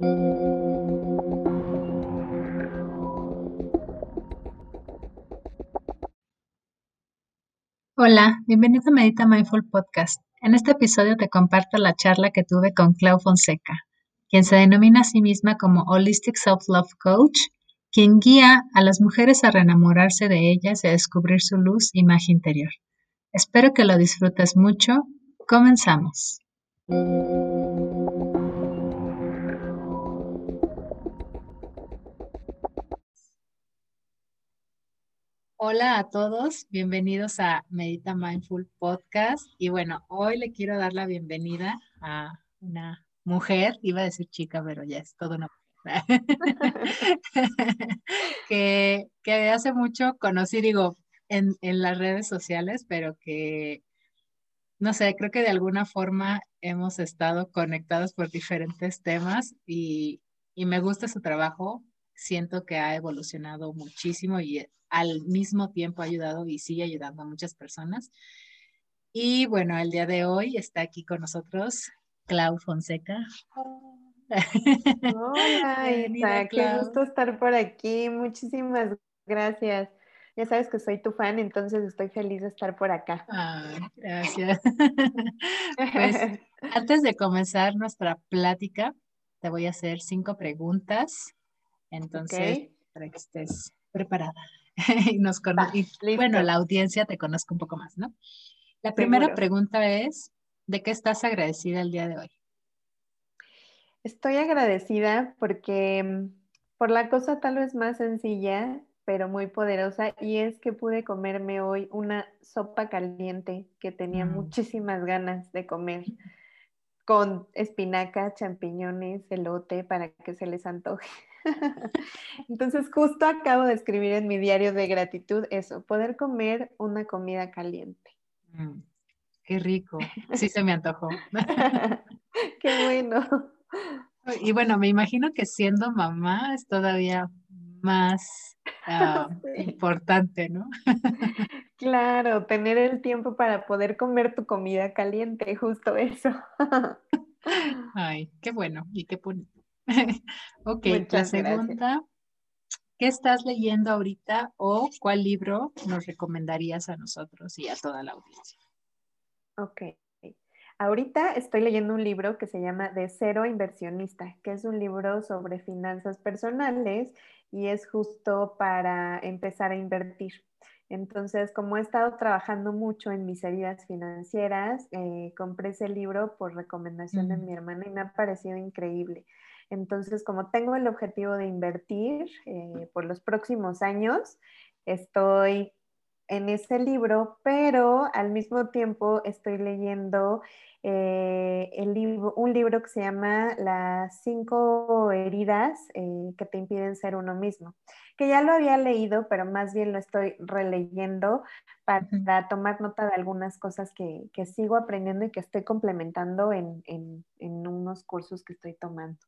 Hola, bienvenido a Medita Mindful Podcast. En este episodio te comparto la charla que tuve con Clau Fonseca, quien se denomina a sí misma como Holistic Self-Love Coach, quien guía a las mujeres a reenamorarse de ellas y a descubrir su luz y magia interior. Espero que lo disfrutes mucho. Comenzamos. Hola a todos, bienvenidos a Medita Mindful Podcast. Y bueno, hoy le quiero dar la bienvenida a una mujer, iba a decir chica, pero ya es toda una mujer, que, que hace mucho conocí, digo, en, en las redes sociales, pero que, no sé, creo que de alguna forma hemos estado conectados por diferentes temas y, y me gusta su trabajo. Siento que ha evolucionado muchísimo y al mismo tiempo ha ayudado y sigue ayudando a muchas personas. Y bueno, el día de hoy está aquí con nosotros Clau Fonseca. Hola, Isa, qué gusto estar por aquí. Muchísimas gracias. Ya sabes que soy tu fan, entonces estoy feliz de estar por acá. gracias. pues antes de comenzar nuestra plática, te voy a hacer cinco preguntas. Entonces, para que estés preparada. y nos bueno, la audiencia te conozca un poco más, ¿no? La primera pregunta es, ¿de qué estás agradecida el día de hoy? Estoy agradecida porque mm, por la cosa tal vez más sencilla, pero muy poderosa, y es que pude comerme hoy una sopa caliente que tenía mm. muchísimas ganas de comer, con espinaca, champiñones, elote, para que se les antoje. Entonces, justo acabo de escribir en mi diario de gratitud eso, poder comer una comida caliente. Mm, qué rico. Sí, se me antojó. qué bueno. Y bueno, me imagino que siendo mamá es todavía más ah, importante, ¿no? claro, tener el tiempo para poder comer tu comida caliente, justo eso. Ay, qué bueno y qué bonito. ok, la segunda, ¿qué estás leyendo ahorita o cuál libro nos recomendarías a nosotros y a toda la audiencia? Ok. Ahorita estoy leyendo un libro que se llama De Cero Inversionista, que es un libro sobre finanzas personales y es justo para empezar a invertir. Entonces, como he estado trabajando mucho en mis heridas financieras, eh, compré ese libro por recomendación de mm. mi hermana y me ha parecido increíble. Entonces, como tengo el objetivo de invertir eh, por los próximos años, estoy en ese libro, pero al mismo tiempo estoy leyendo eh, un libro que se llama Las cinco heridas eh, que te impiden ser uno mismo, que ya lo había leído, pero más bien lo estoy releyendo para, tomar nota de algunas cosas que, sigo aprendiendo y que estoy complementando en unos cursos que estoy tomando.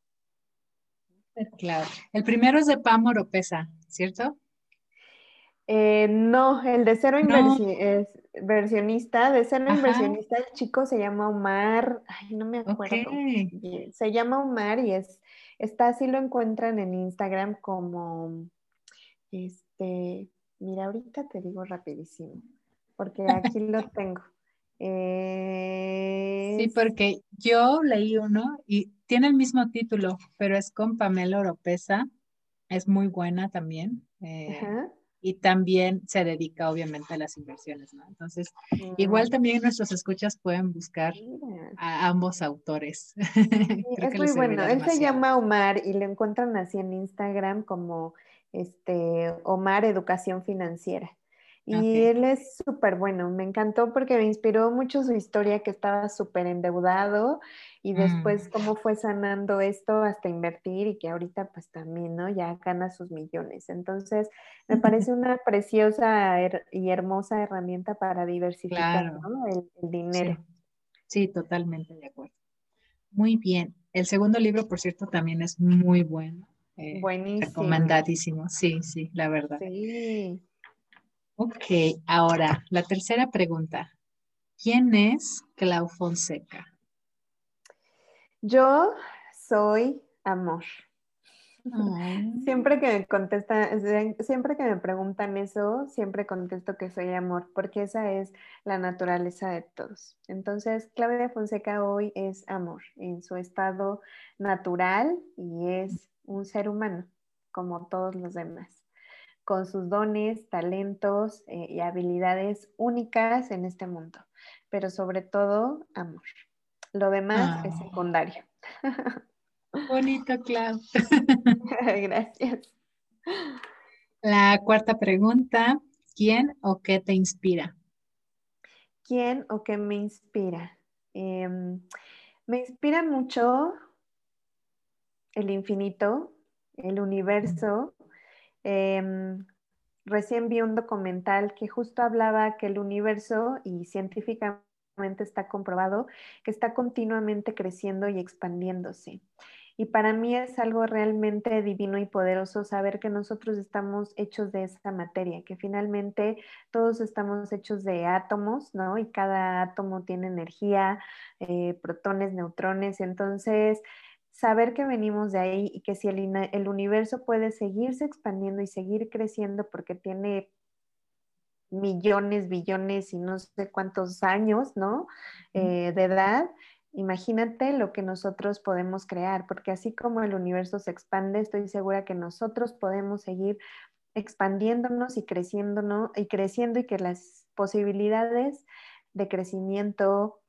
Claro. El primero es de Pam Oropesa, ¿cierto? Eh, no, el de cero inversionista, de cero inversionista, el chico se llama Omar, ay, no me acuerdo. Se llama Omar y es, está así lo encuentran en Instagram como, este, mira, ahorita te digo rapidísimo, porque aquí lo tengo. Sí, porque yo leí uno y tiene el mismo título, pero es con Pamela Oropesa. Es muy buena también. Eh, y también se dedica obviamente a las inversiones, ¿no? Entonces, igual mm. también nuestros escuchas pueden buscar a ambos autores. es muy bueno. Él se llama Omar y lo encuentran así en Instagram como este Omar Educación Financiera. Y él es súper bueno, me encantó porque me inspiró mucho su historia que estaba súper endeudado y después mm. cómo fue sanando esto hasta invertir y que ahorita pues también, ¿no? Ya gana sus millones. Entonces, me parece una preciosa y hermosa herramienta para diversificar el, dinero. Sí. totalmente de acuerdo. Muy bien. El segundo libro, por cierto, también es muy bueno. Eh, Buenísimo. Recomendadísimo, sí, sí, la verdad. Sí. Ok, ahora la tercera pregunta. ¿Quién es Clau Fonseca? Yo soy Amor. Siempre que me contesta, siempre que me preguntan eso, siempre contesto que soy amor, porque esa es la naturaleza de todos. Entonces, Claudia Fonseca hoy es amor en su estado natural y es un ser humano, como todos los demás, con sus dones, talentos eh, y habilidades únicas en este mundo, pero sobre todo amor. Lo demás es secundario. Bonito, Clau. Gracias. La cuarta pregunta, ¿quién o qué te inspira? ¿Quién o qué me inspira? Em, me inspira mucho el infinito, el universo. Em, recién vi un documental que justo hablaba que el universo, y científicamente está comprobado, que está continuamente creciendo y expandiéndose. Y para mí es algo realmente divino y poderoso saber que nosotros estamos hechos de esa materia, que finalmente todos estamos hechos de átomos, ¿no? Y cada átomo tiene energía, eh, protones, neutrones. Entonces, saber que venimos de ahí y que si el, universo puede seguirse expandiendo y seguir creciendo porque tiene millones, billones y no sé cuántos años, ¿no? Eh, de edad, Imagínate lo que nosotros podemos crear, porque así como el universo se expande, estoy segura que nosotros podemos seguir expandiéndonos y creciéndonos y creciendo y que las posibilidades de crecimiento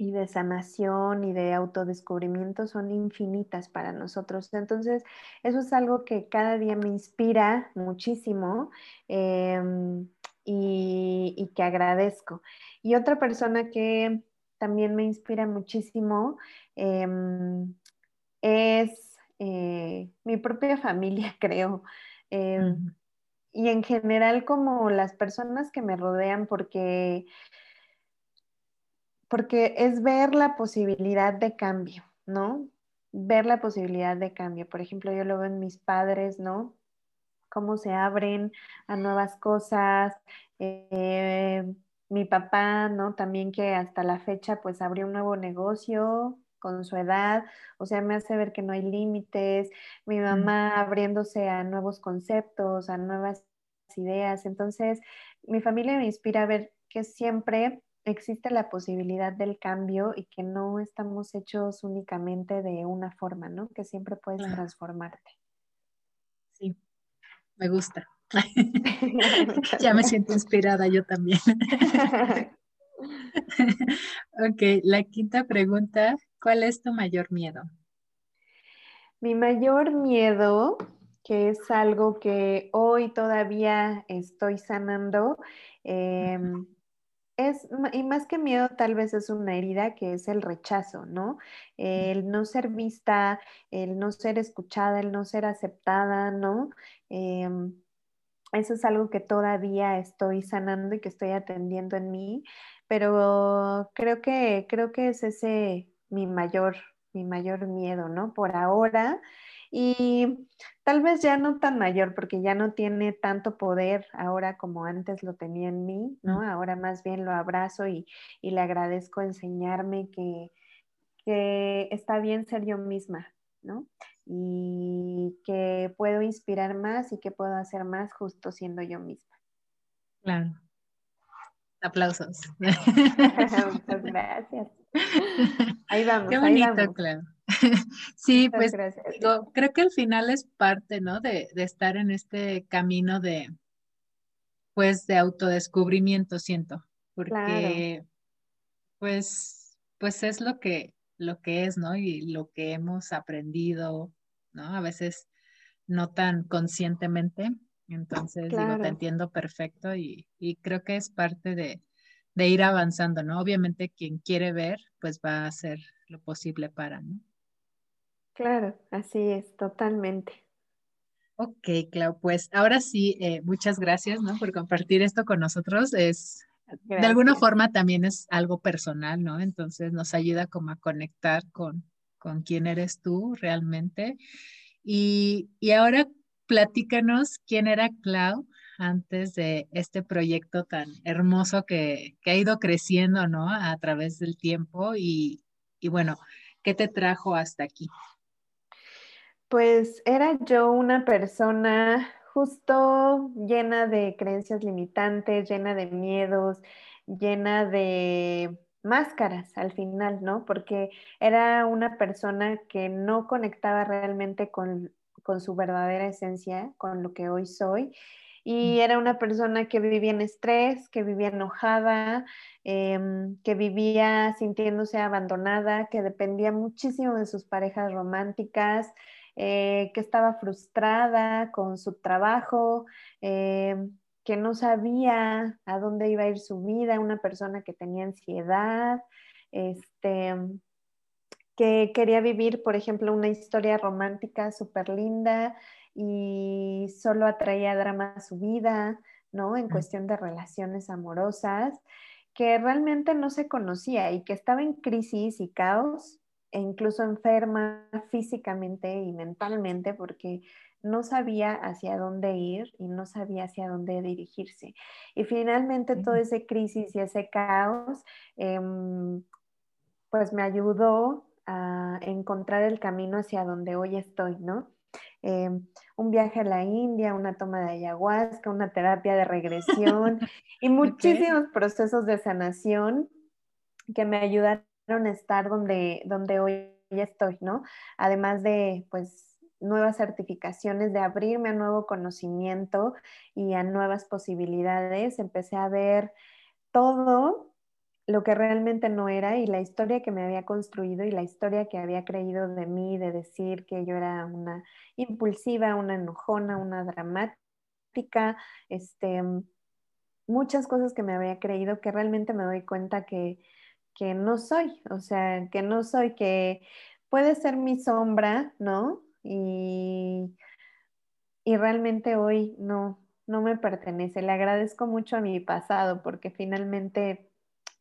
y de sanación y de autodescubrimiento son infinitas para nosotros. Entonces, eso es algo que cada día me inspira muchísimo em, y, y que agradezco. Y otra persona que también me inspira muchísimo em, es eh, mi propia familia, creo. Em, y en general como las personas que me rodean, porque, porque es ver la posibilidad de cambio, ¿no? Ver la posibilidad de cambio. Por ejemplo, yo lo veo en mis padres, ¿no? Cómo se abren a nuevas cosas. Eh, mi papá, ¿no? También que hasta la fecha pues abrió un nuevo negocio con su edad, o sea, me hace ver que no hay límites, mi mamá abriéndose a nuevos conceptos, a nuevas ideas, entonces mi familia me inspira a ver que siempre existe la posibilidad del cambio y que no estamos hechos únicamente de una forma, ¿no? Que siempre puedes transformarte. Sí, me gusta. ya me siento inspirada yo también. ok, la quinta pregunta, ¿cuál es tu mayor miedo? Mi mayor miedo, que es algo que hoy todavía estoy sanando, em, es, y más que miedo, tal vez es una herida que es el rechazo, ¿no? El no ser vista, el no ser escuchada, el no ser aceptada, ¿no? Em, eso es algo que todavía estoy sanando y que estoy atendiendo en mí, pero creo que, creo que es ese mi mayor, mi mayor miedo, ¿no? Por ahora. Y tal vez ya no tan mayor, porque ya no tiene tanto poder ahora como antes lo tenía en mí, ¿no? Ahora más bien lo abrazo y, y le agradezco enseñarme que, que está bien ser yo misma, ¿no? y que puedo inspirar más y que puedo hacer más justo siendo yo misma. Claro. Aplausos. Muchas gracias. Ahí vamos. Qué bonito, claro. Sí, pues creo que al final es parte, ¿no? De, estar en este camino de, pues, de autodescubrimiento, siento, porque, pues, pues es lo que, lo que es, ¿no? Y lo que hemos aprendido, ¿no? A veces no tan conscientemente. Entonces, digo, te entiendo perfecto y, creo que es parte de, ir avanzando, ¿no? Obviamente quien quiere ver, pues va a hacer lo posible para, ¿no? Claro, así es, totalmente. Ok, Clau, pues ahora sí, eh, muchas gracias, ¿no? Por compartir esto con nosotros. Es, de alguna forma también es algo personal, ¿no? Entonces nos ayuda como a conectar con, con quién eres tú realmente. Y, ahora platícanos quién era Clau antes de este proyecto tan hermoso que, ha ido creciendo, ¿no? A través del tiempo y, bueno, ¿qué te trajo hasta aquí? Pues era yo una persona justo llena de creencias limitantes, llena de miedos, llena de máscaras al final, ¿no? Porque era una persona que no conectaba realmente con, su verdadera esencia, con lo que hoy soy. Y era una persona que vivía en estrés, que vivía enojada, em, que vivía sintiéndose abandonada, que dependía muchísimo de sus parejas románticas, eh, que estaba frustrada con su trabajo, em, que no sabía a dónde iba a ir su vida, una persona que tenía ansiedad, este, que quería vivir, por ejemplo, una historia romántica súper linda y solo atraía drama a su vida, ¿no? En cuestión de relaciones amorosas, que realmente no se conocía y que estaba en crisis y caos e incluso enferma físicamente y mentalmente porque no sabía hacia dónde ir y no sabía hacia dónde dirigirse. Y finalmente todo ese crisis y ese caos, em, pues me ayudó a encontrar el camino hacia donde hoy estoy, ¿no? Em, un viaje a la India, una toma de ayahuasca, una terapia de regresión y muchísimos procesos de sanación que me ayudaron a estar donde, donde hoy estoy, ¿no? Además de, pues, nuevas certificaciones, de abrirme a nuevo conocimiento y a nuevas posibilidades. Empecé a ver todo lo que realmente no era y la historia que me había construido y la historia que había creído de mí, de decir que yo era una impulsiva, una enojona, una dramática, este, muchas cosas que me había creído que realmente me doy cuenta que, que no soy, o sea, que no soy, que puede ser mi sombra, ¿no? y, y realmente hoy no, no me pertenece. Le agradezco mucho a mi pasado porque finalmente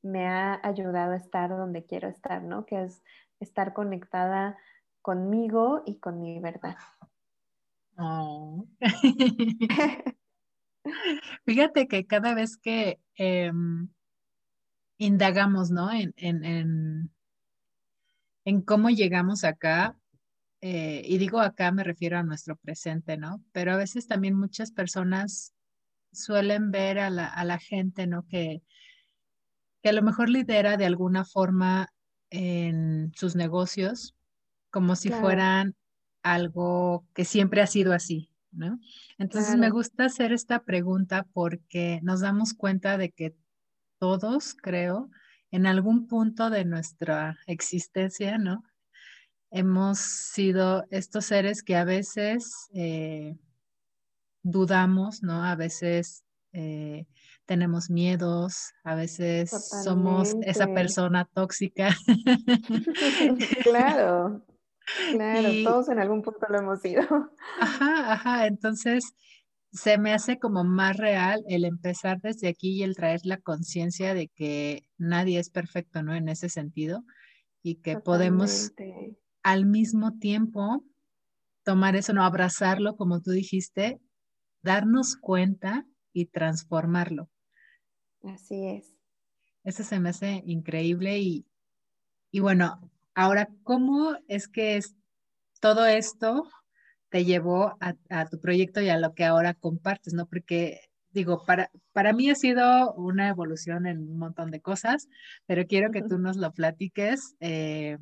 me ha ayudado a estar donde quiero estar, ¿no? Que es estar conectada conmigo y con mi verdad. Oh. Fíjate que cada vez que em, indagamos, ¿no? En, en, en, cómo llegamos acá, eh, y digo acá me refiero a nuestro presente, ¿no? Pero a veces también muchas personas suelen ver a la, a la gente, ¿no? Que, que a lo mejor lidera de alguna forma en sus negocios como si fueran algo que siempre ha sido así, ¿no? Entonces me gusta hacer esta pregunta porque nos damos cuenta de que todos, creo, en algún punto de nuestra existencia, ¿no? hemos sido estos seres que a veces eh, dudamos, ¿no? A veces eh, tenemos miedos, a veces somos esa persona tóxica. claro, claro, todos en algún punto lo hemos sido. Ajá, ajá, entonces se me hace como más real el empezar desde aquí y el traer la conciencia de que nadie es perfecto, ¿no? En ese sentido y que podemos al mismo tiempo tomar eso, no abrazarlo, como tú dijiste, darnos cuenta y transformarlo. Así es. Eso se me hace increíble y, y bueno, ahora, ¿cómo es que es, todo esto te llevó a, a, tu proyecto y a lo que ahora compartes, ¿no? Porque digo, para, para mí ha sido una evolución en un montón de cosas, pero quiero que tú nos lo platiques. Eh,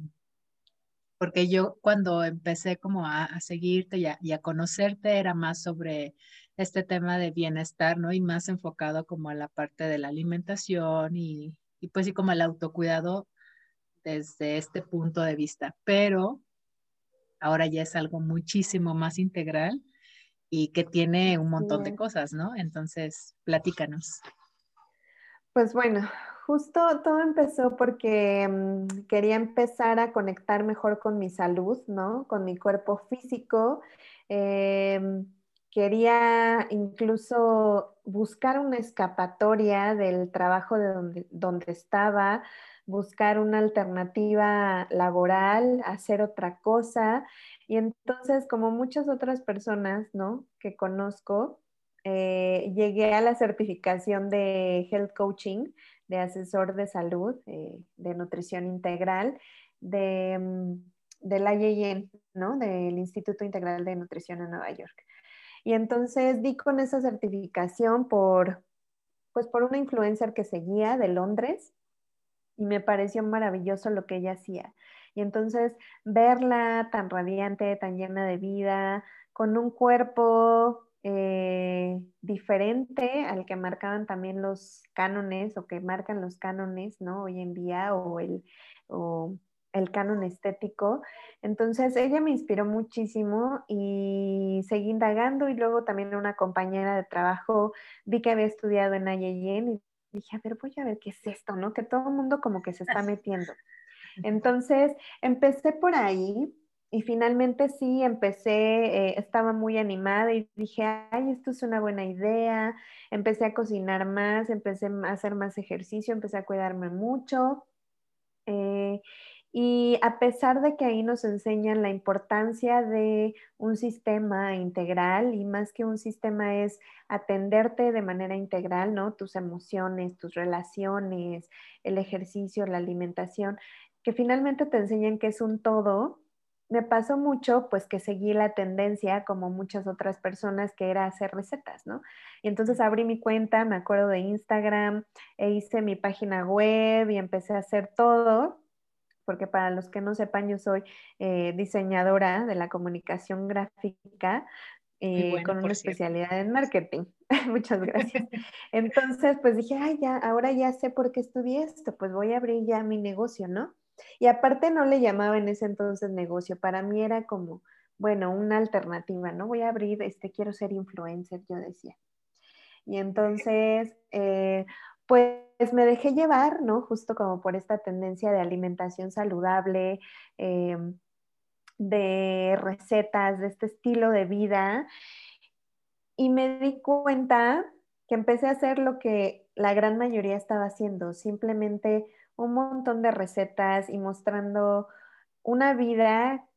porque yo cuando empecé como a, seguirte y a, conocerte era más sobre este tema de bienestar, ¿no? Y más enfocado como a la parte de la alimentación y, y pues sí como el autocuidado desde este punto de vista, pero ahora ya es algo muchísimo más integral y que tiene un montón de cosas, ¿no? Entonces, platícanos. Pues bueno, justo todo empezó porque mm, quería empezar a conectar mejor con mi salud, ¿no? Con mi cuerpo físico. Em, quería incluso buscar una escapatoria del trabajo de donde, donde estaba, buscar una alternativa laboral, hacer otra cosa. Y entonces, como muchas otras personas, ¿no? Que conozco, eh, llegué a la certificación de Health Coaching de asesor de salud, eh, de nutrición integral, de, mm, del IAN, ¿no? Del Instituto Integral de Nutrición en Nueva York. Y entonces di con esa certificación por, pues por una influencer que seguía de Londres y me pareció maravilloso lo que ella hacía. Y entonces verla tan radiante, tan llena de vida, con un cuerpo eh, diferente al que marcaban también los cánones o que marcan los cánones, ¿no? Hoy en día o el, el canon estético. Entonces ella me inspiró muchísimo y seguí indagando y luego también una compañera de trabajo vi que había estudiado en IAEN y dije, a ver, voy a ver qué es esto, ¿no? Que todo el mundo como que se está metiendo. Entonces, empecé por ahí y finalmente sí, empecé, eh, estaba muy animada y dije, ay, esto es una buena idea. Empecé a cocinar más, empecé a hacer más ejercicio, empecé a cuidarme mucho. Eh, y a pesar de que ahí nos enseñan la importancia de un sistema integral y más que un sistema es atenderte de manera integral, ¿no? Tus emociones, tus relaciones, el ejercicio, la alimentación, que finalmente te enseñan que es un todo. Me pasó mucho, pues que seguí la tendencia, como muchas otras personas, que era hacer recetas, ¿no? Y entonces abrí mi cuenta, me acuerdo de Instagram, e hice mi página web y empecé a hacer todo porque para los que no sepan, yo soy eh, diseñadora de la comunicación gráfica eh, con una especialidad en marketing. Muchas gracias. Entonces, pues dije, ay, ya, ahora ya sé por qué estudié esto, pues voy a abrir ya mi negocio, ¿no? Y aparte no le llamaba en ese entonces negocio, para mí era como, bueno, una alternativa, ¿no? Voy a abrir, este, quiero ser influencer, yo decía. Y entonces, eh, pues me dejé llevar, ¿no? Justo como por esta tendencia de alimentación saludable, em, de recetas, de este estilo de vida. Y me di cuenta que empecé a hacer lo que la gran mayoría estaba haciendo, simplemente un montón de recetas y mostrando una vida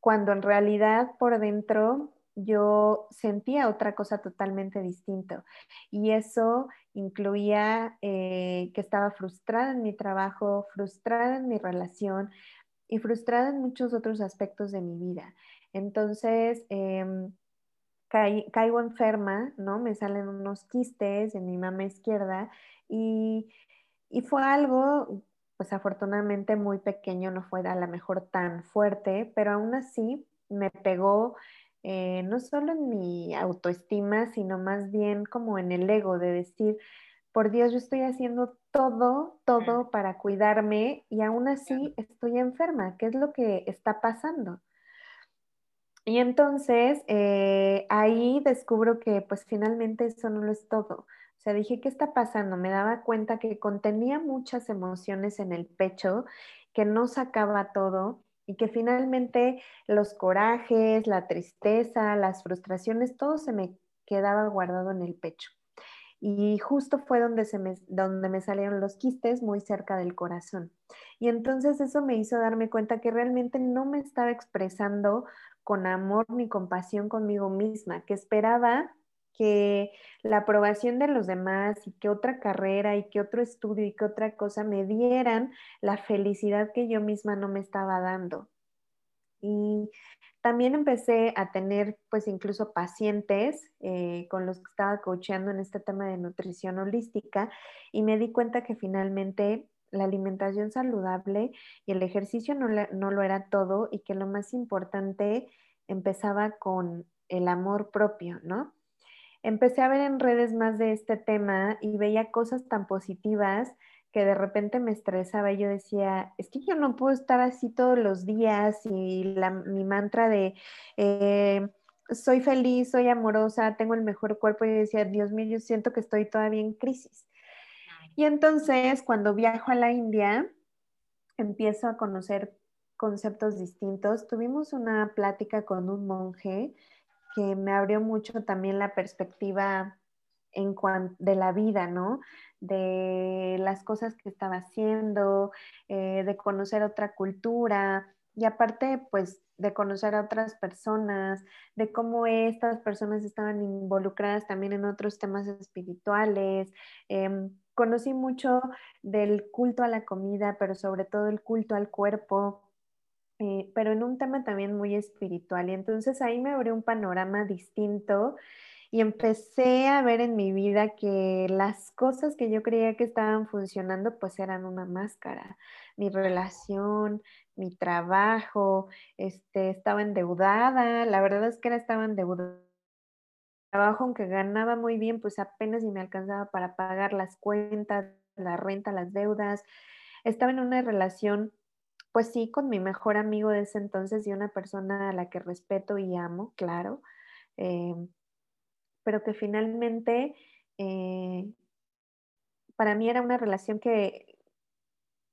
cuando en realidad por dentro yo sentía otra cosa totalmente distinta. Y eso incluía eh, que estaba frustrada en mi trabajo, frustrada en mi relación y frustrada en muchos otros aspectos de mi vida. Entonces, em, caigo enferma, ¿no? Me salen unos quistes en mi mama izquierda y, y fue algo, pues afortunadamente muy pequeño, no fue a lo mejor tan fuerte, pero aún así me pegó eh, no solo en mi autoestima, sino más bien como en el ego de decir, por Dios, yo estoy haciendo todo, todo para cuidarme y aún así estoy enferma. ¿Qué es lo que está pasando? Y entonces eh, ahí descubro que pues finalmente eso no lo es todo. O sea, dije, ¿qué está pasando? Me daba cuenta que contenía muchas emociones en el pecho, que no sacaba todo y que finalmente los corajes, la tristeza, las frustraciones, todo se me quedaba guardado en el pecho. Y justo fue donde, se donde me salieron los quistes muy cerca del corazón. Y entonces eso me hizo darme cuenta que realmente no me estaba expresando con amor ni compasión conmigo misma, que esperaba que la aprobación de los demás y que otra carrera y que otro estudio y que otra cosa me dieran la felicidad que yo misma no me estaba dando. Y también empecé a tener pues incluso pacientes eh, con los que estaba coachando en este tema de nutrición holística y me di cuenta que finalmente la alimentación saludable y el ejercicio no, no lo era todo y que lo más importante empezaba con el amor propio, ¿no? Empecé a ver en redes más de este tema y veía cosas tan positivas que de repente me estresaba y yo decía, es que yo no puedo estar así todos los días y mi mantra de eh, soy feliz, soy amorosa, tengo el mejor cuerpo y decía, Dios mío, yo siento que estoy todavía en crisis. Y entonces cuando viajo a la India, empiezo a conocer conceptos distintos. Tuvimos una plática con un monje que me abrió mucho también la perspectiva en de la vida, ¿no? De las cosas que estaba haciendo, eh, de conocer otra cultura y aparte, pues, de conocer a otras personas, de cómo estas personas estaban involucradas también en otros temas espirituales. Em, conocí mucho del culto a la comida, pero sobre todo el culto al cuerpo, eh, pero en un tema también muy espiritual. Y entonces ahí me abrió un panorama distinto y empecé a ver en mi vida que las cosas que yo creía que estaban funcionando pues eran una máscara. Mi relación, mi trabajo, este, estaba endeudada, la verdad es que era estaba endeudada. Trabajo, aunque ganaba muy bien, pues apenas y me alcanzaba para pagar las cuentas, la renta, las deudas. Estaba en una relación pues sí, con mi mejor amigo de ese entonces y una persona a la que respeto y amo, claro, eh, pero que finalmente eh, para mí era una relación que,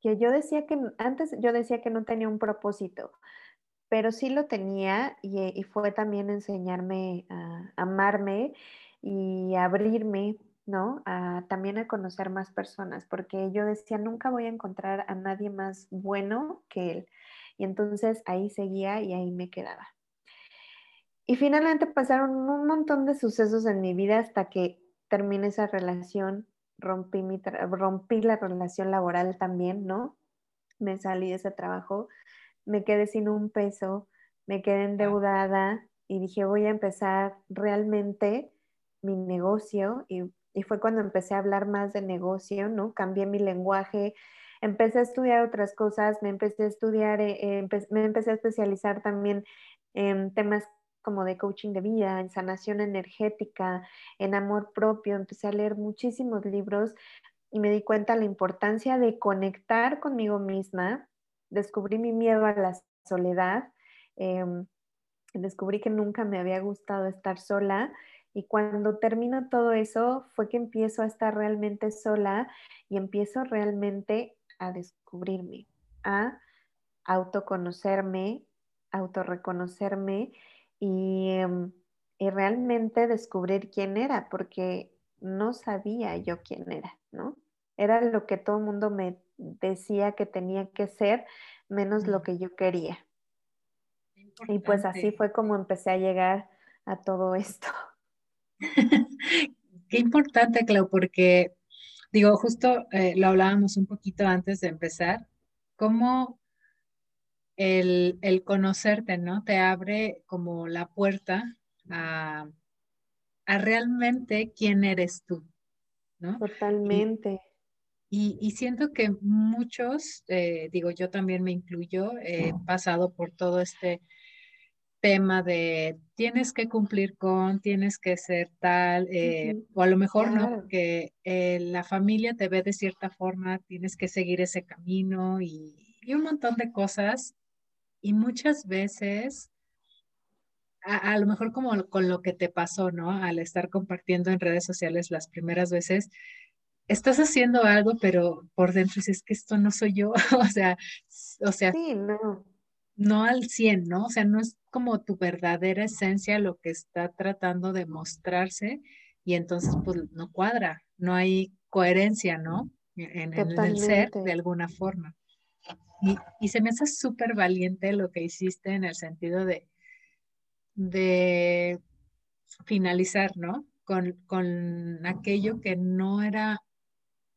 que yo decía que antes yo decía que no tenía un propósito, pero sí lo tenía y, fue también enseñarme a amarme y abrirme ¿no? también a conocer más personas, porque yo decía, nunca voy a encontrar a nadie más bueno que él. Y entonces ahí seguía y ahí me quedaba. Y finalmente pasaron un montón de sucesos en mi vida hasta que terminé esa relación, rompí, mi rompí la relación laboral también, ¿no? Me salí de ese trabajo, me quedé sin un peso, me quedé endeudada y dije, voy a empezar realmente mi negocio y y fue cuando empecé a hablar más de negocio, ¿no? Cambié mi lenguaje, empecé a estudiar otras cosas, me empecé a estudiar, eh, me empecé a especializar también en temas como de coaching de vida, en sanación energética, en amor propio, empecé a leer muchísimos libros y me di cuenta la importancia de conectar conmigo misma, descubrí mi miedo a la soledad, em, descubrí que nunca me había gustado estar sola y cuando termino todo eso fue que empiezo a estar realmente sola y empiezo realmente a descubrirme, a autoconocerme, autorreconocerme y, em, y realmente descubrir quién era, porque no sabía yo quién era, ¿no? Era lo que todo el mundo me decía que tenía que ser, menos lo que yo quería. Y pues así fue como empecé a llegar a todo esto. Qué importante, Clau, porque digo, justo eh, lo hablábamos un poquito antes de empezar, cómo el, conocerte, ¿no? Te abre como la puerta a, realmente quién eres tú, ¿no? Totalmente. Y, siento que muchos, eh, digo, yo también me incluyo, he pasado por todo este tema de tienes que cumplir con, tienes que ser tal, eh, o a lo mejor no, que eh, la familia te ve de cierta forma, tienes que seguir ese camino y, un montón de cosas. Y muchas veces, a, lo mejor como con lo que te pasó, ¿no? Al estar compartiendo en redes sociales las primeras veces, estás haciendo algo, pero por dentro dices que esto no soy yo, o sea, o sea, sí, no no al 100, ¿no? O sea, no es como tu verdadera esencia lo que está tratando de mostrarse y entonces pues no cuadra, no hay coherencia, ¿no? En, el ser de alguna forma. Y, se me hace súper valiente lo que hiciste en el sentido de, de finalizar, ¿no? Con, con aquello que no era,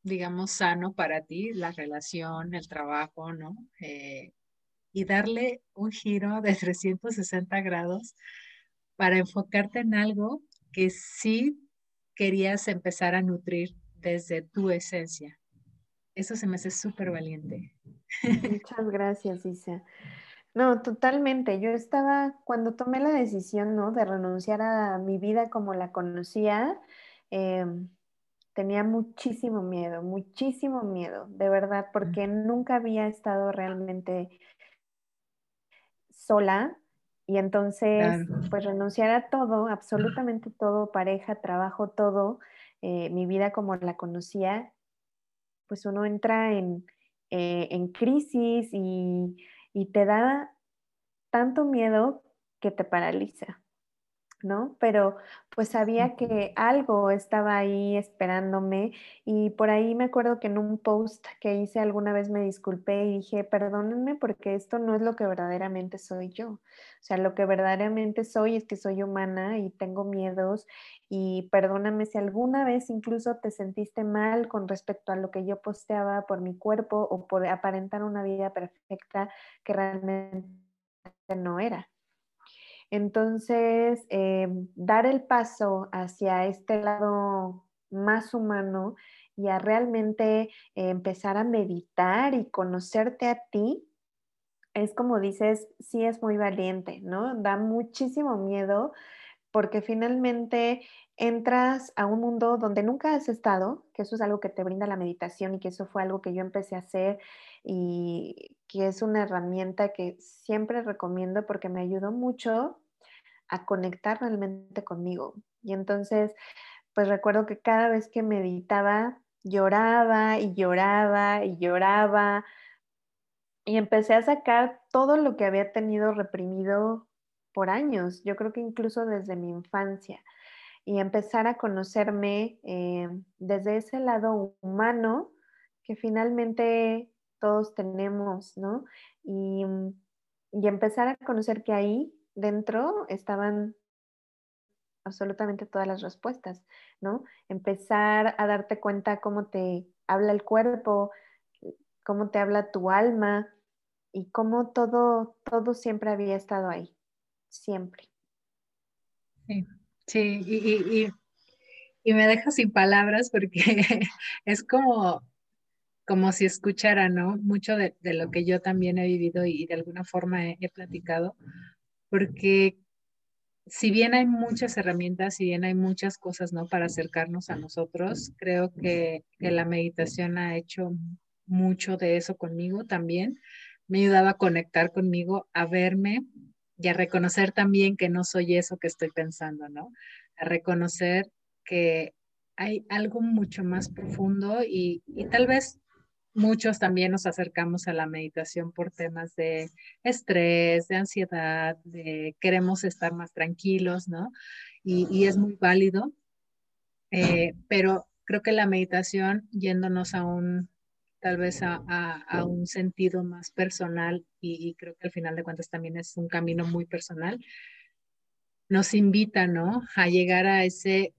digamos, sano para ti, la relación, el trabajo, ¿no? Eh, y darle un giro de 360 grados para enfocarte en algo que sí querías empezar a nutrir desde tu esencia. Eso se me hace súper valiente. Muchas gracias, Isa. No, totalmente. Yo estaba, cuando tomé la decisión, ¿no? De renunciar a mi vida como la conocía, em, tenía muchísimo miedo, muchísimo miedo, de verdad, porque nunca había estado realmente sola y entonces pues renunciar a todo, absolutamente todo, pareja, trabajo, todo, eh, mi vida como la conocía, pues uno entra en, eh, en crisis y, y te da tanto miedo que te paraliza. ¿No? Pero pues sabía que algo estaba ahí esperándome y por ahí me acuerdo que en un post que hice alguna vez me disculpé y dije, perdónenme porque esto no es lo que verdaderamente soy yo. O sea, lo que verdaderamente soy es que soy humana y tengo miedos y perdóname si alguna vez incluso te sentiste mal con respecto a lo que yo posteaba por mi cuerpo o por aparentar una vida perfecta que realmente no era. Entonces, eh, dar el paso hacia este lado más humano y a realmente eh, empezar a meditar y conocerte a ti, es como dices, sí es muy valiente, ¿no? Da muchísimo miedo porque finalmente entras a un mundo donde nunca has estado, que eso es algo que te brinda la meditación y que eso fue algo que yo empecé a hacer y que es una herramienta que siempre recomiendo porque me ayudó mucho a conectar realmente conmigo. Y entonces, pues recuerdo que cada vez que meditaba, lloraba y lloraba y lloraba y empecé a sacar todo lo que había tenido reprimido por años, yo creo que incluso desde mi infancia, y empezar a conocerme eh, desde ese lado humano que finalmente todos tenemos, ¿no? Y, y empezar a conocer que ahí dentro estaban absolutamente todas las respuestas, ¿no? Empezar a darte cuenta cómo te habla el cuerpo, cómo te habla tu alma y cómo todo, todo siempre había estado ahí, siempre. Sí, sí, y, y me deja sin palabras porque es como como si escuchara, ¿no? Mucho de, lo que yo también he vivido y, de alguna forma he, platicado, porque si bien hay muchas herramientas, si bien hay muchas cosas, ¿no? Para acercarnos a nosotros, creo que, que la meditación ha hecho mucho de eso conmigo también. Me ayudaba a conectar conmigo, a verme y a reconocer también que no soy eso que estoy pensando, ¿no? A reconocer que hay algo mucho más profundo y, tal vez muchos también nos acercamos a la meditación por temas de estrés, de ansiedad, de queremos estar más tranquilos, ¿no? Y, es muy válido, eh, pero creo que la meditación, yéndonos a un, tal vez a, un sentido más personal, y, y, creo que al final de cuentas también es un camino muy personal, nos invita, ¿no? A llegar a ese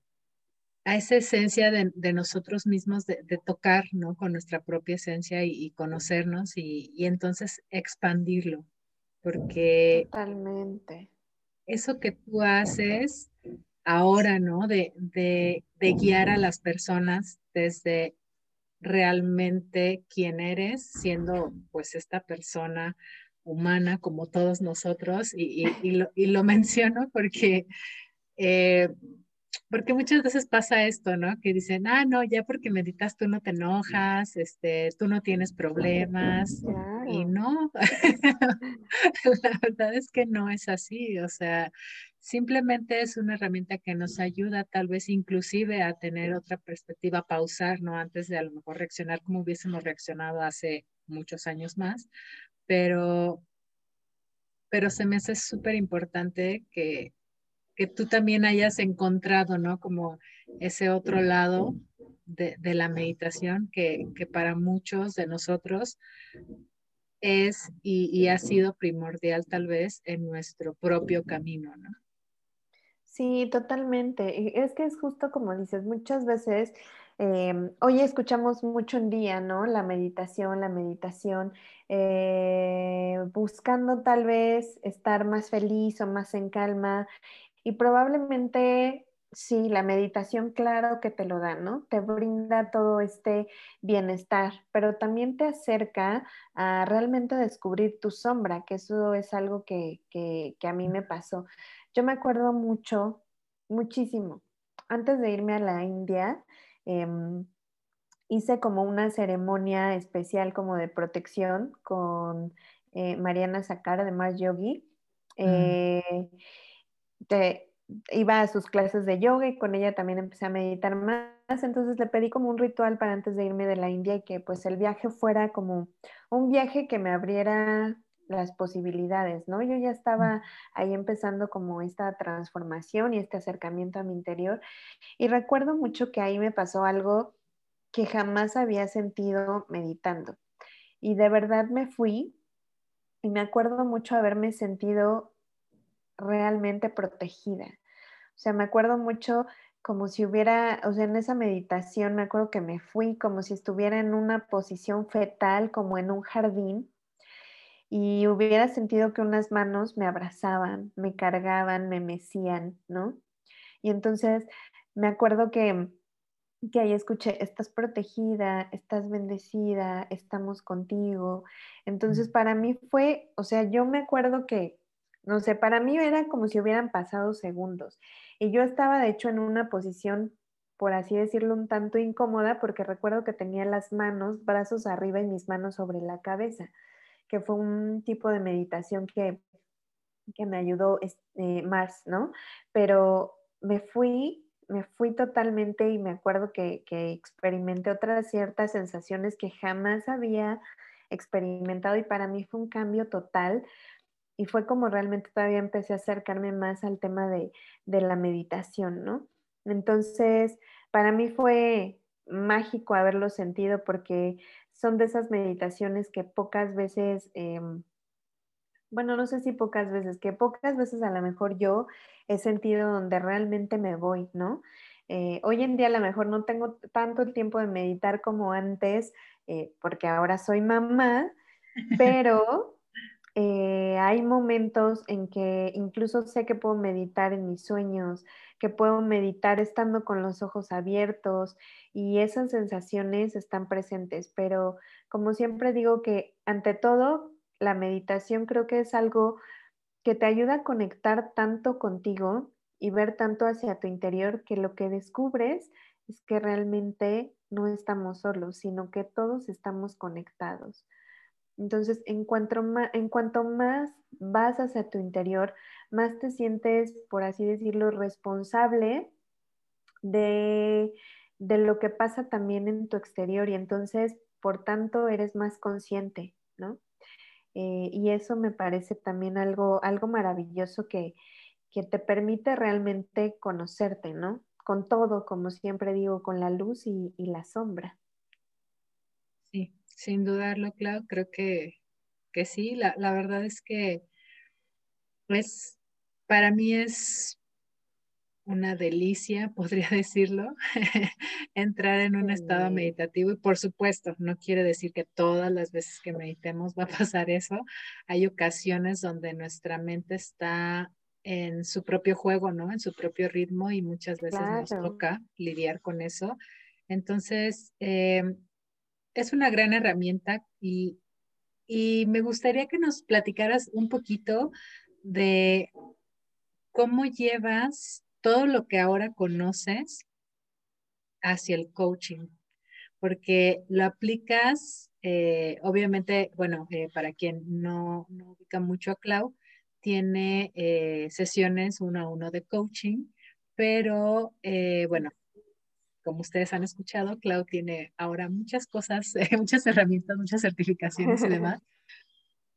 a esa esencia de, nosotros mismos, de, tocar, ¿no? Con nuestra propia esencia y, conocernos y, entonces expandirlo, porque... Totalmente. Eso que tú haces ahora, ¿no? De, de, guiar a las personas desde realmente quién eres, siendo pues esta persona humana como todos nosotros, y, lo, lo, menciono porque eh, porque muchas veces pasa esto, ¿no? Que dicen, ah, no, ya porque meditas tú no te enojas, este, tú no tienes problemas. Y no, la verdad es que no es así, o sea, simplemente es una herramienta que nos ayuda tal vez inclusive a tener otra perspectiva, pausar, ¿no? Antes de a lo mejor reaccionar como hubiésemos reaccionado hace muchos años más, pero, pero se me hace súper importante que que tú también hayas encontrado, ¿no? Como ese otro lado de, la meditación que, para muchos de nosotros es y, ha sido primordial tal vez en nuestro propio camino, ¿no? Sí, totalmente. Es que es justo como dices, muchas veces em, hoy escuchamos mucho en día, ¿no? La meditación, la meditación, eh, buscando tal vez estar más feliz o más en calma y probablemente sí, la meditación, claro que te lo da, ¿no? Te brinda todo este bienestar, pero también te acerca a realmente descubrir tu sombra, que eso es algo que, a mí me pasó. Yo me acuerdo mucho, muchísimo, antes de irme a la India, em, hice como una ceremonia especial como de protección con eh, Mariana Sakara de Mars Yogi. Mm. Eh, iba a sus clases de yoga y con ella también empecé a meditar más. Entonces le pedí como un ritual para antes de irme de la India y que pues el viaje fuera como un viaje que me abriera las posibilidades, ¿no? Yo ya estaba ahí empezando como esta transformación y este acercamiento a mi interior y recuerdo mucho que ahí me pasó algo que jamás había sentido meditando. Y de verdad me fui y me acuerdo mucho haberme sentido realmente protegida. O sea, me acuerdo mucho como si hubiera, o sea, en esa meditación me acuerdo que me fui como si estuviera en una posición fetal, como en un jardín, y hubiera sentido que unas manos me abrazaban, me cargaban, me mecían, ¿no? Y entonces me acuerdo que, que ahí escuché, estás protegida, estás bendecida, estamos contigo. Entonces para mí fue, o sea, yo me acuerdo que, no sé, para mí era como si hubieran pasado segundos. Y yo estaba, de hecho, en una posición, por así decirlo, un tanto incómoda, porque recuerdo que tenía las manos, brazos arriba y mis manos sobre la cabeza, que fue un tipo de meditación que, que me ayudó este, Mars, ¿no? Pero me fui me fui totalmente y me acuerdo que, que, experimenté otras ciertas sensaciones que jamás había experimentado y para mí fue un cambio total y fue como realmente todavía empecé a acercarme más al tema de, la meditación, ¿no? Entonces, para mí fue mágico haberlo sentido porque son de esas meditaciones que pocas veces, em, bueno, no sé si pocas veces, que pocas veces a lo mejor yo he sentido donde realmente me voy, ¿no? Eh, hoy en día a lo mejor no tengo tanto el tiempo de meditar como antes, eh, porque ahora soy mamá, pero eh, hay momentos en que incluso sé que puedo meditar en mis sueños, que puedo meditar estando con los ojos abiertos y esas sensaciones están presentes, pero como siempre digo que ante todo, la meditación creo que es algo que te ayuda a conectar tanto contigo y ver tanto hacia tu interior que lo que descubres es que realmente no estamos solos, sino que todos estamos conectados. Entonces, en cuanto, más, vas hacia tu interior, más te sientes, por así decirlo, responsable de, lo que pasa también en tu exterior y entonces, por tanto, eres más consciente, ¿no? Eh, y eso me parece también algo, algo maravilloso que, te permite realmente conocerte, ¿no? Con todo, como siempre digo, con la luz y la sombra. Sin dudarlo, Clau, creo que, que sí. La, la, verdad es que pues, para mí es una delicia, podría decirlo, entrar en un estado meditativo y por supuesto, no quiere decir que todas las veces que meditemos va a pasar eso. Hay ocasiones donde nuestra mente está en su propio juego, ¿no? En su propio ritmo y muchas veces nos toca lidiar con eso. Entonces, eh, es una gran herramienta y, me gustaría que nos platicaras un poquito de cómo llevas todo lo que ahora conoces hacia el coaching, porque lo aplicas, eh, obviamente, bueno, eh, para quien no, ubica mucho a Clau, tiene eh, sesiones uno a uno de coaching, pero bueno, como ustedes han escuchado, Cloud tiene ahora muchas cosas, muchas herramientas, muchas certificaciones y demás.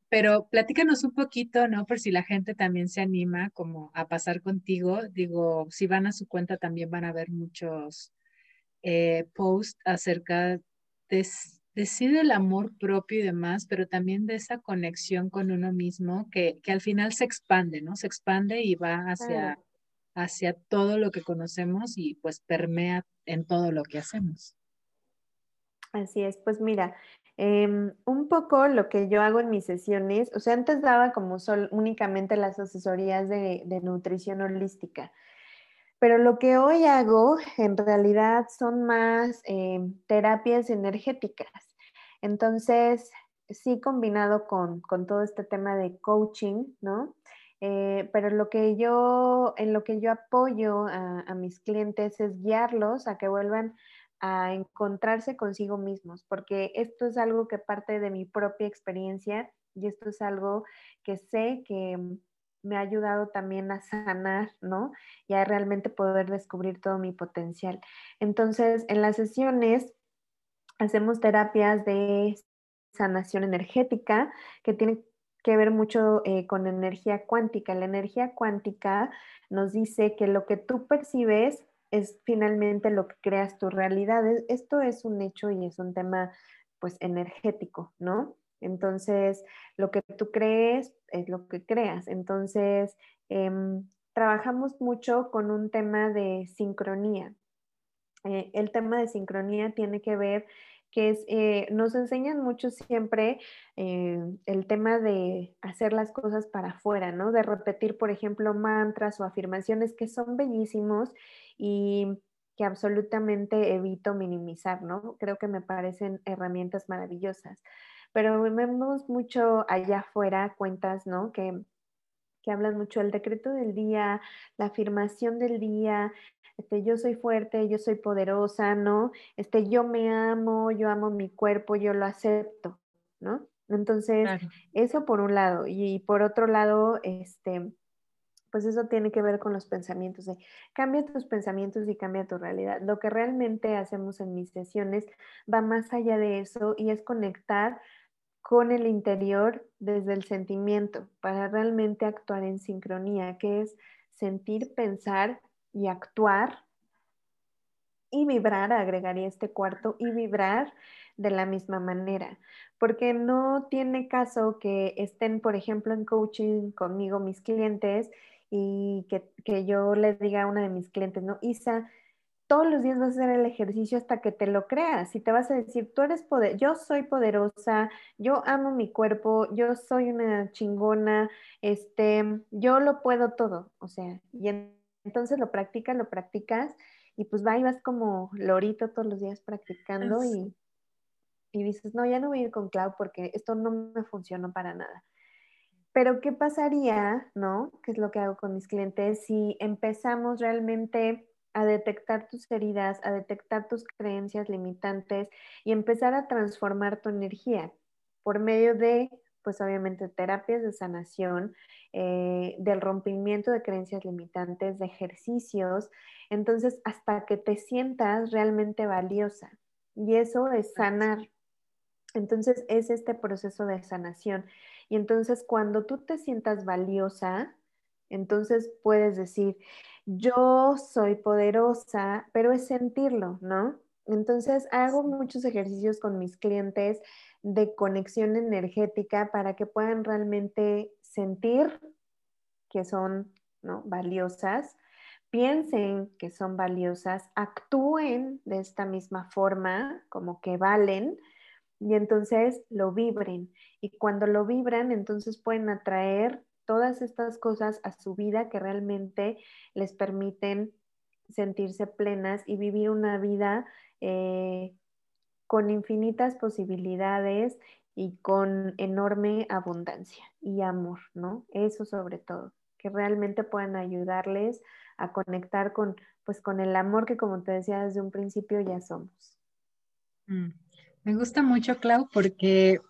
Pero platícanos un poquito, ¿no? Por si la gente también se anima como a pasar contigo. Digo, si van a su cuenta también van a ver muchos eh, posts acerca de, de sí del amor propio y demás, pero también de esa conexión con uno mismo que, que al final se expande, ¿no? Se expande y va hacia hacia todo lo que conocemos y pues permea en todo lo que hacemos. Así es, pues mira, em, un poco lo que yo hago en mis sesiones, o sea, antes daba como sol, únicamente las asesorías de, nutrición holística, pero lo que hoy hago en realidad son más em, terapias energéticas. Entonces, sí combinado con, con todo este tema de coaching, ¿no? Eh, pero lo que yo, en lo que yo apoyo a, mis clientes es guiarlos a que vuelvan a encontrarse consigo mismos, porque esto es algo que parte de mi propia experiencia y esto es algo que sé que me ha ayudado también a sanar, ¿no? Y a realmente poder descubrir todo mi potencial. Entonces, en las sesiones hacemos terapias de sanación energética que tienen que ver mucho eh, con energía cuántica. La energía cuántica nos dice que lo que tú percibes es finalmente lo que creas tu realidad. Esto es un hecho y es un tema pues energético, ¿no? Entonces, lo que tú crees es lo que creas. Entonces, em, trabajamos mucho con un tema de sincronía. Eh, el tema de sincronía tiene que ver que es, eh, nos enseñan mucho siempre eh, el tema de hacer las cosas para afuera, ¿no? De repetir, por ejemplo, mantras o afirmaciones que son bellísimos y que absolutamente evito minimizar, ¿no? Creo que me parecen herramientas maravillosas. Pero vemos mucho allá afuera cuentas, ¿no? Que, que hablan mucho del decreto del día, la afirmación del día, este, yo soy fuerte, yo soy poderosa, ¿no? Este, yo me amo, yo amo mi cuerpo, yo lo acepto, ¿no? Entonces, eso por un lado. Y, por otro lado, este, pues eso tiene que ver con los pensamientos. De, cambia tus pensamientos y cambia tu realidad. Lo que realmente hacemos en mis sesiones va más allá de eso y es conectar con el interior desde el sentimiento para realmente actuar en sincronía, que es sentir, pensar y actuar y vibrar, agregaría este cuarto, y vibrar de la misma manera, porque no tiene caso que estén, por ejemplo, en coaching conmigo mis clientes y que, yo les diga a una de mis clientes, no, Isa, todos los días vas a hacer el ejercicio hasta que te lo creas y te vas a decir, tú eres poder, yo soy poderosa, yo amo mi cuerpo, yo soy una chingona, este, yo lo puedo todo, o sea, y entonces lo practicas, lo practicas y pues va y vas como lorito todos los días practicando y, y dices, no, ya no voy a ir con Clau porque esto no me funcionó para nada. Pero ¿qué pasaría, no? ¿Qué es lo que hago con mis clientes si empezamos realmente a detectar tus heridas, a detectar tus creencias limitantes y empezar a transformar tu energía por medio de pues obviamente terapias de sanación, eh, del rompimiento de creencias limitantes, de ejercicios, entonces hasta que te sientas realmente valiosa. Y eso es sanar. Entonces es este proceso de sanación. Y entonces cuando tú te sientas valiosa, entonces puedes decir, yo soy poderosa, pero es sentirlo, ¿no? Entonces hago muchos ejercicios con mis clientes de conexión energética para que puedan realmente sentir que son valiosas, piensen que son valiosas, actúen de esta misma forma, como que valen, y entonces lo vibren. Y cuando lo vibran, entonces pueden atraer todas estas cosas a su vida que realmente les permiten sentirse plenas y vivir una vida eh, con infinitas posibilidades y con enorme abundancia y amor, ¿no? Eso sobre todo, que realmente puedan ayudarles a conectar con, pues, con el amor que, como te decía desde un principio, ya somos. Mm. Me gusta mucho, Clau, porque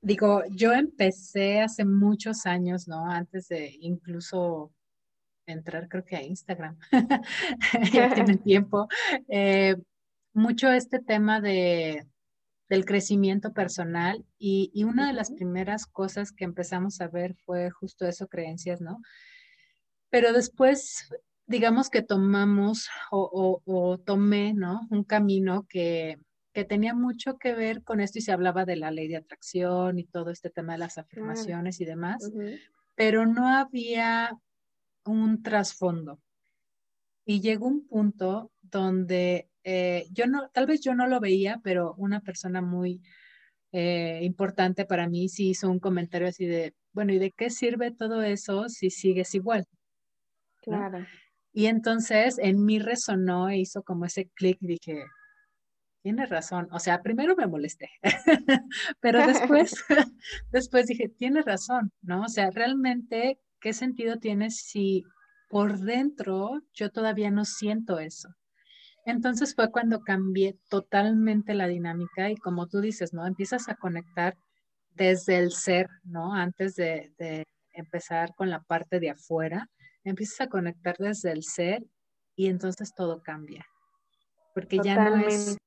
digo, yo empecé hace muchos años, ¿no? Antes de incluso entrar, creo que a Instagram, ya tiene tiempo. Eh, mucho este tema de, del crecimiento personal y, y, una de las primeras cosas que empezamos a ver fue justo eso, creencias, ¿no? Pero después, digamos que tomamos o, o, tomé, ¿no? Un camino que, que, tenía mucho que ver con esto y se hablaba de la ley de atracción y todo este tema de las afirmaciones y demás, pero no había un trasfondo. Y llegó un punto donde eh, yo no, tal vez yo no lo veía, pero una persona muy eh, importante para mí sí hizo un comentario así de, bueno, ¿y de qué sirve todo eso si sigues igual? Claro. Y entonces en mí resonó e hizo como ese clic dije, tienes razón. O sea, primero me molesté, pero después, después dije, tienes razón, ¿no? O sea, realmente, ¿qué sentido tiene si por dentro yo todavía no siento eso? Entonces fue cuando cambié totalmente la dinámica y como tú dices, ¿no? Empiezas a conectar desde el ser, ¿no? Antes de, empezar con la parte de afuera, empiezas a conectar desde el ser y entonces todo cambia. Porque ya no es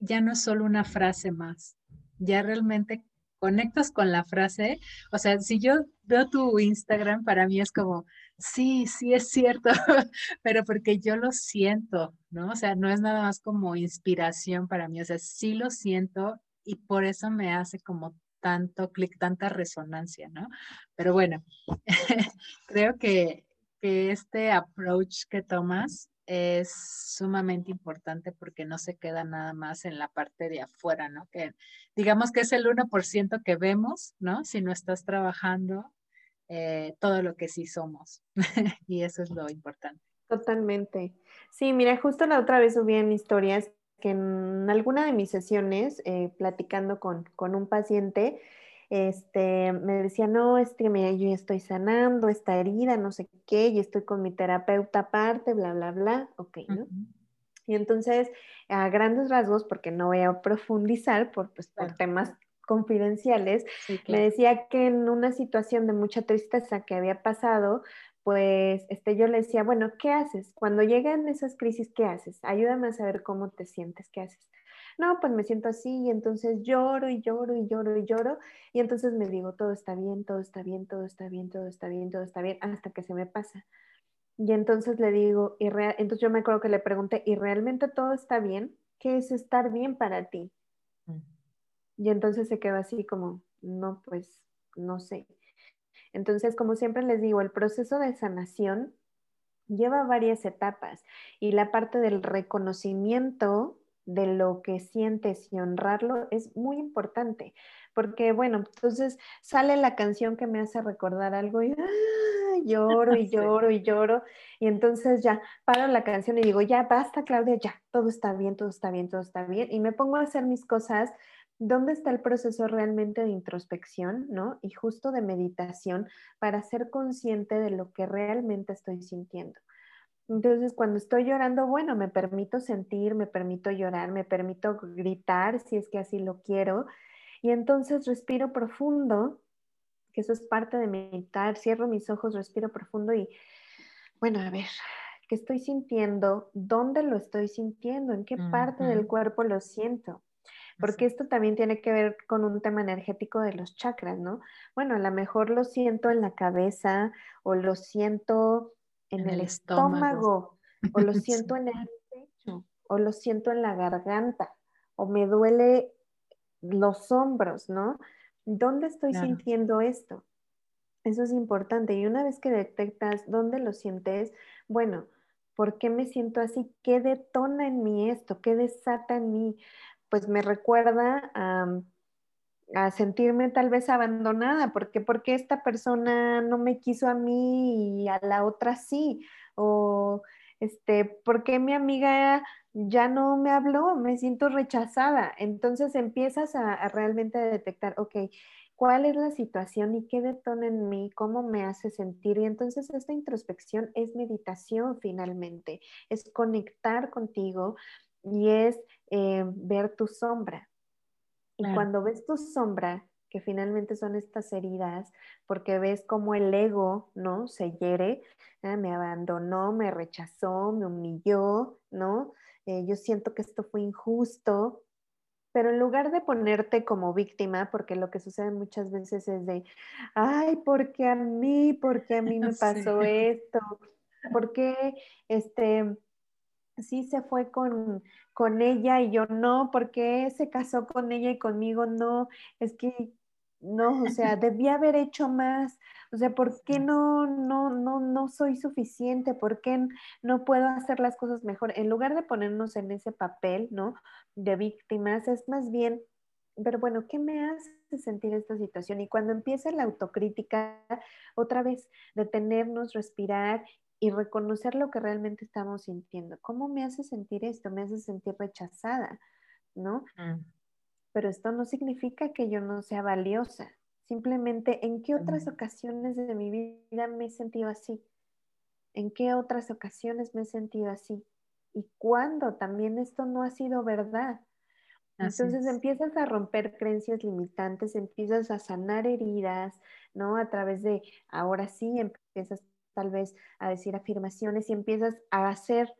ya no es solo una frase más, ya realmente conectas con la frase, o sea, si yo veo tu Instagram, para mí es como, sí, sí es cierto, pero porque yo lo siento, ¿no? O sea, no es nada más como inspiración para mí, o sea, sí lo siento y por eso me hace como tanto clic, tanta resonancia, ¿no? Pero bueno, creo que, que este approach que tomas es sumamente importante porque no se queda nada más en la parte de afuera, ¿no? Que digamos que es el 1% que vemos, ¿no? Si no estás trabajando eh, todo lo que sí somos. y eso es lo importante. Totalmente. Sí, mira, justo la otra vez subí en historias que en alguna de mis sesiones, eh, platicando con, con un paciente, este, me decía, no, es que mira, yo ya estoy sanando esta herida, no sé qué, y estoy con mi terapeuta aparte, bla, bla, bla, ok, ¿no? Y entonces, a grandes rasgos, porque no voy a profundizar por, pues, por temas confidenciales, me decía que en una situación de mucha tristeza que había pasado, pues este, yo le decía, bueno, ¿qué haces? Cuando llegan esas crisis, ¿qué haces? Ayúdame a saber cómo te sientes, ¿qué haces? No, pues me siento así y entonces lloro y lloro y lloro y lloro y entonces me digo, todo está bien, todo está bien, todo está bien, todo está bien, todo está bien, hasta que se me pasa. Y entonces le digo, y entonces yo me acuerdo que le pregunté, ¿y realmente todo está bien? ¿Qué es estar bien para ti? Mm. Y entonces se quedó así como, no, pues no sé. Entonces, como siempre les digo, el proceso de sanación lleva varias etapas y la parte del reconocimiento de lo que sientes y honrarlo es muy importante, porque bueno, entonces sale la canción que me hace recordar algo y ¡ah! lloro y lloro y lloro, y entonces ya paro la canción y digo, ya basta Claudia, ya, todo está bien, todo está bien, todo está bien, y me pongo a hacer mis cosas. ¿Dónde está el proceso realmente de introspección, ¿no? Y justo de meditación para ser consciente de lo que realmente estoy sintiendo. Entonces, cuando estoy llorando, bueno, me permito sentir, me permito llorar, me permito gritar si es que así lo quiero. Y entonces respiro profundo, que eso es parte de meditar, cierro mis ojos, respiro profundo y, bueno, a ver, ¿qué estoy sintiendo? ¿Dónde lo estoy sintiendo? ¿En qué parte del cuerpo lo siento? Porque esto también tiene que ver con un tema energético de los chakras, ¿no? Bueno, a lo mejor lo siento en la cabeza o lo siento en, el, estómago, o lo siento en el pecho, o lo siento en la garganta, o me duele los hombros, ¿no? ¿Dónde estoy sintiendo esto? Eso es importante. Y una vez que detectas dónde lo sientes, bueno, ¿por qué me siento así? ¿Qué detona en mí esto? ¿Qué desata en mí? Pues me recuerda a a sentirme tal vez abandonada, porque porque esta persona no me quiso a mí y a la otra sí, o este, porque mi amiga ya no me habló, me siento rechazada. Entonces empiezas a, realmente detectar, ok, cuál es la situación y qué detona en mí, cómo me hace sentir. Y entonces esta introspección es meditación finalmente, es conectar contigo y es eh, ver tu sombra. Y cuando ves tu sombra, que finalmente son estas heridas, porque ves cómo el ego, ¿no? Se hiere, ah, me abandonó, me rechazó, me humilló, ¿no? Eh, yo siento que esto fue injusto, pero en lugar de ponerte como víctima, porque lo que sucede muchas veces es de, ay, ¿por qué a mí? ¿Por qué a mí me pasó esto? ¿Por qué este, sí se fue con, con ella y yo no, ¿por qué se casó con ella y conmigo no? Es que no, o sea, debía haber hecho más. O sea, ¿por qué no, no, no, no soy suficiente? ¿Por qué no puedo hacer las cosas mejor? En lugar de ponernos en ese papel, ¿no? De víctimas, es más bien, pero bueno, ¿qué me hace sentir esta situación? Y cuando empieza la autocrítica, otra vez, detenernos, respirar y reconocer lo que realmente estamos sintiendo. ¿Cómo me hace sentir esto? Me hace sentir rechazada, ¿no? Mm. Pero esto no significa que yo no sea valiosa. Simplemente, ¿en qué otras mm. ocasiones de mi vida me he sentido así? ¿En qué otras ocasiones me he sentido así? ¿Y cuándo también esto no ha sido verdad? Entonces empiezas a romper creencias limitantes, empiezas a sanar heridas, ¿no? A través de, ahora sí, empiezas tal vez a decir afirmaciones y empiezas a hacer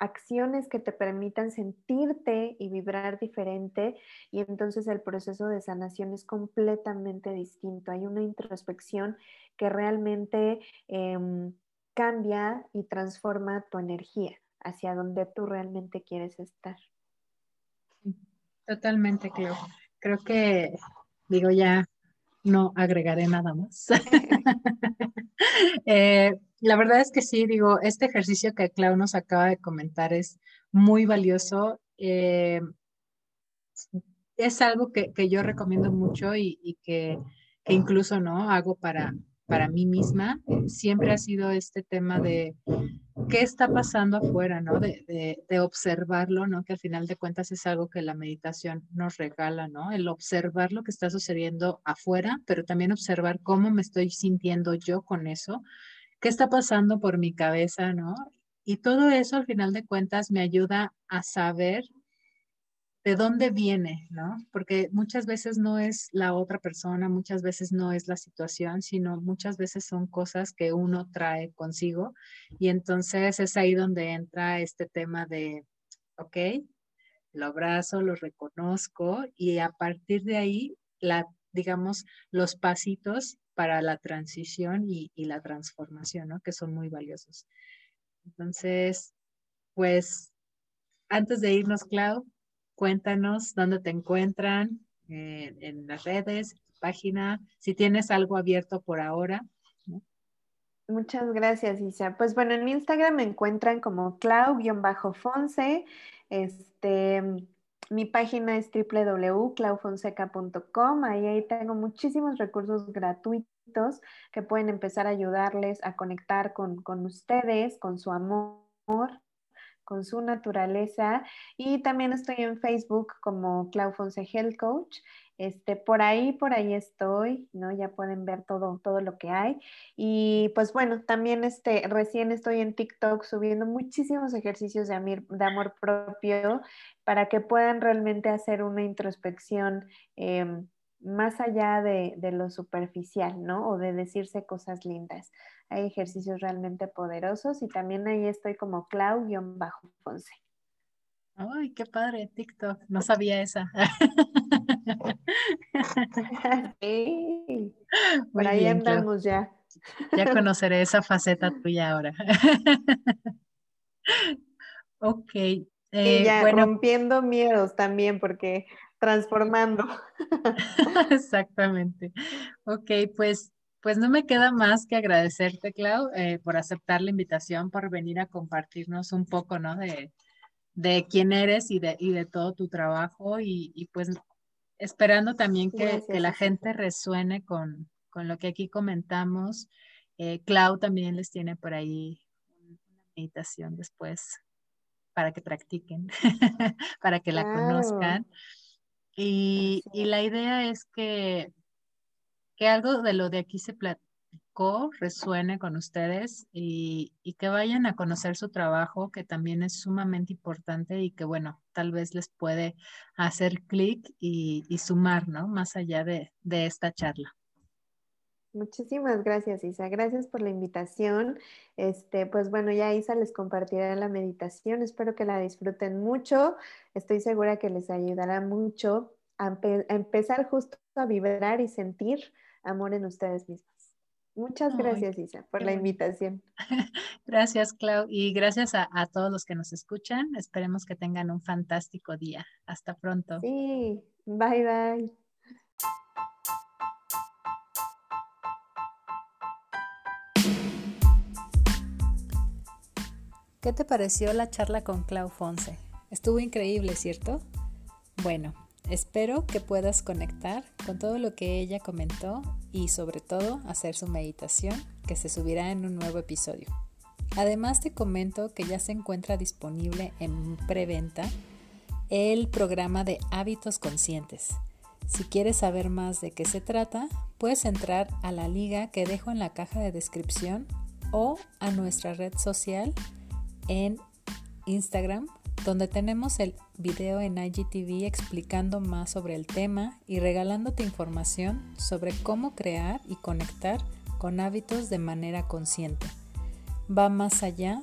acciones que te permitan sentirte y vibrar diferente y entonces el proceso de sanación es completamente distinto. Hay una introspección que realmente em, cambia y transforma tu energía hacia donde tú realmente quieres estar. Totalmente, claro. Creo que, digo, ya no agregaré nada más. Eh, la verdad es que sí, digo, este ejercicio que Clau nos acaba de comentar es muy valioso. Eh, es algo que, yo recomiendo mucho y, que, incluso no hago para, para mí misma. Siempre ha sido este tema de qué está pasando afuera, ¿no? De, de, observarlo, ¿no? Que al final de cuentas es algo que la meditación nos regala, ¿no? El observar lo que está sucediendo afuera, pero también observar cómo me estoy sintiendo yo con eso qué está pasando por mi cabeza, ¿no? Y todo eso al final de cuentas me ayuda a saber de dónde viene, ¿no? Porque muchas veces no es la otra persona, muchas veces no es la situación, sino muchas veces son cosas que uno trae consigo. Y entonces es ahí donde entra este tema de, ok, lo abrazo, lo reconozco y a partir de ahí, la, digamos, los pasitos para la transición y, la transformación, ¿no? Que son muy valiosos. Entonces, pues, antes de irnos, Clau, cuéntanos dónde te encuentran eh, en las redes, página, si tienes algo abierto por ahora. Muchas gracias, Isa. Pues bueno, en Instagram me encuentran como clau-fonse. Este, mi página es www.claufonseca.com. Ahí, ahí tengo muchísimos recursos gratuitos que pueden empezar a ayudarles a conectar con, con ustedes, con su amor, con su naturaleza. Y también estoy en Facebook como Clau Fonse Health Coach. Este, por ahí, por ahí estoy, ¿no? Ya pueden ver todo, todo lo que hay. Y pues bueno, también este, recién estoy en TikTok subiendo muchísimos ejercicios de, de amor propio para que puedan realmente hacer una introspección em, más allá de, de, lo superficial, ¿no? O de decirse cosas lindas. Hay ejercicios realmente poderosos y también ahí estoy como Clau-Fonse. Ay, qué padre, TikTok. No sabía esa. sí. Por ahí andamos ya. Ya conoceré esa faceta tuya ahora. ok. Eh, ya rompiendo miedos también, porque transformando. Exactamente. Ok, pues, pues no me queda más que agradecerte, Clau, eh, por aceptar la invitación, por venir a compartirnos un poco, ¿no? De, de quién eres y de, y de todo tu trabajo y, y pues esperando también que, que la gente resuene con, con, lo que aquí comentamos. Eh, Clau también les tiene por ahí una meditación después para que practiquen, para que la conozcan. Y, y, la idea es que, que algo de lo de aquí se, resuene con ustedes y, que vayan a conocer su trabajo, que también es sumamente importante y que, bueno, tal vez les puede hacer clic y, sumar, ¿no? Más allá de, de esta charla. Muchísimas gracias, Isa. Gracias por la invitación. Este, pues bueno, ya Isa les compartirá la meditación. Espero que la disfruten mucho. Estoy segura que les ayudará mucho a, a empezar justo a vibrar y sentir amor en ustedes mismos. Muchas gracias, Isa, por la invitación. Gracias, Clau, y gracias a, todos los que nos escuchan. Esperemos que tengan un fantástico día. Hasta pronto. Sí, bye bye. ¿Qué te pareció la charla con Clau Fonse? Estuvo increíble, ¿cierto? Bueno, Espero que puedas conectar con todo lo que ella comentó y sobre todo hacer su meditación que se subirá en un nuevo episodio. Además te comento que ya se encuentra disponible en preventa el programa de hábitos conscientes. Si quieres saber más de qué se trata, puedes entrar a la liga que dejo en la caja de descripción o a nuestra red social en Instagram donde tenemos el video en IGTV explicando más sobre el tema y regalándote información sobre cómo crear y conectar con hábitos de manera consciente. Va más allá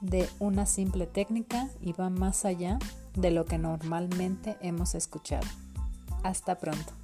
de una simple técnica y va más allá de lo que normalmente hemos escuchado. Hasta pronto.